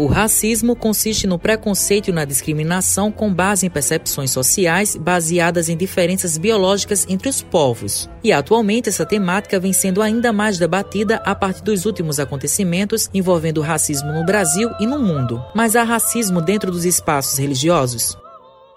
O racismo consiste no preconceito e na discriminação com base em percepções sociais baseadas em diferenças biológicas entre os povos. E atualmente essa temática vem sendo ainda mais debatida a partir dos últimos acontecimentos envolvendo o racismo no Brasil e no mundo. Mas há racismo dentro dos espaços religiosos?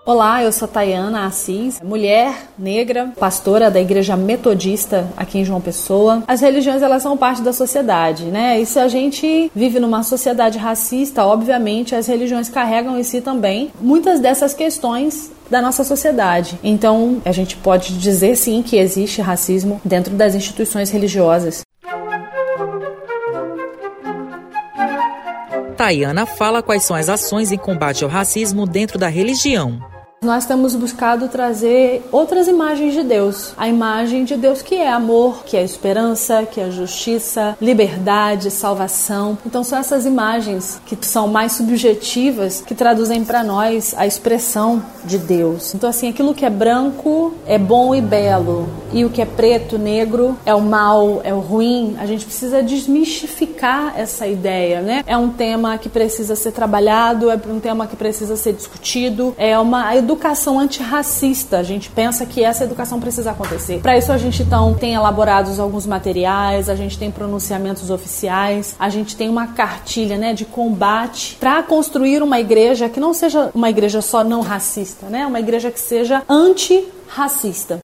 Olá, eu sou Tayana Assis, mulher negra, pastora da Igreja Metodista aqui em João Pessoa. As religiões elas são parte da sociedade, né? E se a gente vive numa sociedade racista, obviamente as religiões carregam em si também muitas dessas questões da nossa sociedade. Então, a gente pode dizer sim que existe racismo dentro das instituições religiosas. Tayana fala quais são as ações em combate ao racismo dentro da religião. Nós temos buscado trazer outras imagens de Deus. A imagem de Deus que é amor, que é esperança, que é justiça, liberdade, salvação. Então são essas imagens que são mais subjetivas que traduzem para nós a expressão de Deus. Então assim, aquilo que é branco é bom e belo, e o que é preto, negro é o mal, é o ruim. A gente precisa desmistificar essa ideia, né? É um tema que precisa ser trabalhado, é um tema que precisa ser discutido, é uma educação educação antirracista. A gente pensa que essa educação precisa acontecer. Para isso a gente então tem elaborados alguns materiais, a gente tem pronunciamentos oficiais, a gente tem uma cartilha, né, de combate para construir uma igreja que não seja uma igreja só não racista, né? Uma igreja que seja antirracista.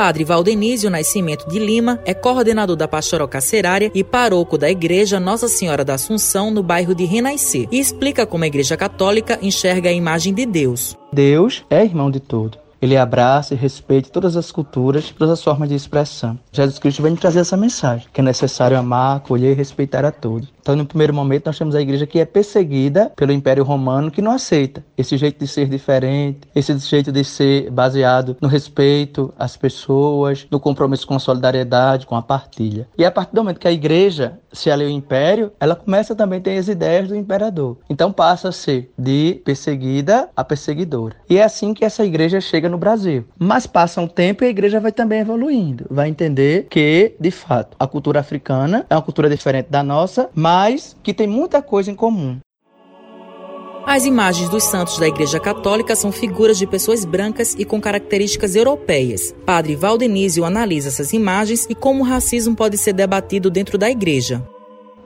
Padre Valdenísio Nascimento de Lima é coordenador da Pastoral Carcerária e paroco da Igreja Nossa Senhora da Assunção, no bairro de Renascer, e explica como a Igreja Católica enxerga a imagem de Deus. Deus é irmão de tudo. Ele abraça e respeita todas as culturas, todas as formas de expressão. Jesus Cristo vem trazer essa mensagem, que é necessário amar, acolher e respeitar a todos. Então, no primeiro momento, nós temos a igreja que é perseguida pelo Império Romano, que não aceita esse jeito de ser diferente, esse jeito de ser baseado no respeito às pessoas, no compromisso com a solidariedade, com a partilha. E a partir do momento que a igreja se alia ao império, ela começa também a ter as ideias do imperador. Então, passa a ser de perseguida a perseguidora. E é assim que essa igreja chega no Brasil. Mas passa um tempo e a igreja vai também evoluindo, vai entender que, de fato, a cultura africana é uma cultura diferente da nossa, mas que tem muita coisa em comum. As imagens dos santos da Igreja Católica são figuras de pessoas brancas e com características europeias. Padre Valdenísio analisa essas imagens e como o racismo pode ser debatido dentro da igreja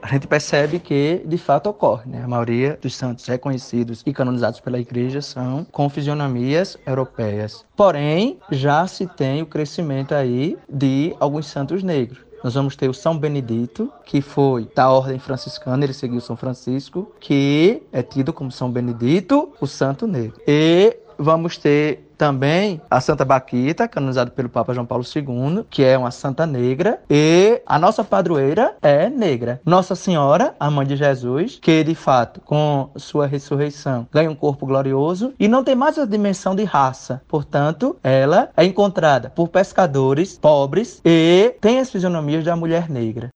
a gente percebe que de fato ocorre. Né? A maioria dos santos reconhecidos e canonizados pela Igreja são com fisionomias europeias. Porém, já se tem o crescimento aí de alguns santos negros. Nós vamos ter o São Benedito, que foi da ordem franciscana, ele seguiu São Francisco, que é tido como São Benedito, o Santo Negro. E vamos ter também a Santa Baquita, canonizada pelo Papa João Paulo II, que é uma santa negra, e a nossa padroeira é negra. Nossa Senhora, a mãe de Jesus, que de fato, com sua ressurreição, ganha um corpo glorioso e não tem mais a dimensão de raça. Portanto, ela é encontrada por pescadores pobres e tem as fisionomias da mulher negra.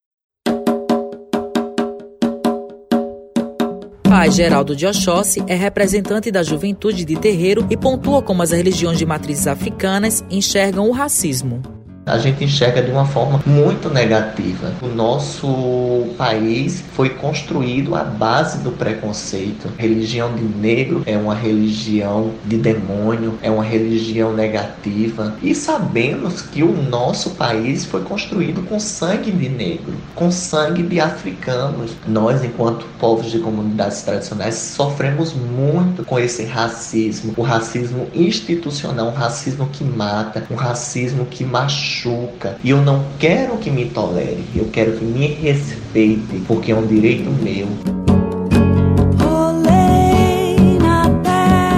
Pai Geraldo de Oxóssi é representante da juventude de terreiro e pontua como as religiões de matrizes africanas enxergam o racismo a gente enxerga de uma forma muito negativa. O nosso país foi construído à base do preconceito. A religião de negro é uma religião de demônio, é uma religião negativa. E sabemos que o nosso país foi construído com sangue de negro, com sangue de africanos. Nós, enquanto povos de comunidades tradicionais, sofremos muito com esse racismo, o racismo institucional, um racismo que mata, um racismo que machuca machuca. E eu não quero que me tolere, eu quero que me respeite, porque é um direito meu.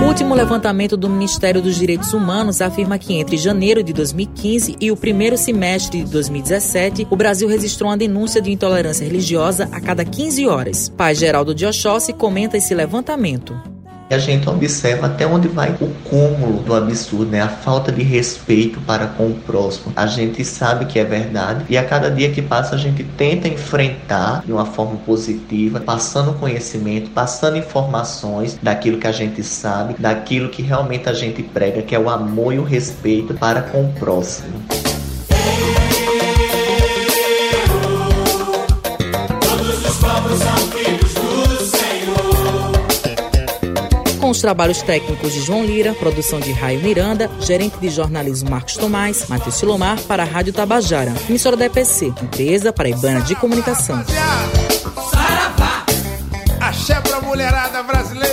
O último levantamento do Ministério dos Direitos Humanos afirma que entre janeiro de 2015 e o primeiro semestre de 2017, o Brasil registrou uma denúncia de intolerância religiosa a cada 15 horas. Pai Geraldo de Oxóssi comenta esse levantamento a gente observa até onde vai o cúmulo do absurdo, né? A falta de respeito para com o próximo. A gente sabe que é verdade e a cada dia que passa a gente tenta enfrentar de uma forma positiva, passando conhecimento, passando informações daquilo que a gente sabe, daquilo que realmente a gente prega, que é o amor e o respeito para com o próximo. Os trabalhos técnicos de João Lira, produção de Raio Miranda, gerente de jornalismo Marcos Tomás, Matheus Silomar para a Rádio Tabajara, emissora da EPC, empresa paraibana de comunicação. Axé pra mulherada brasileira!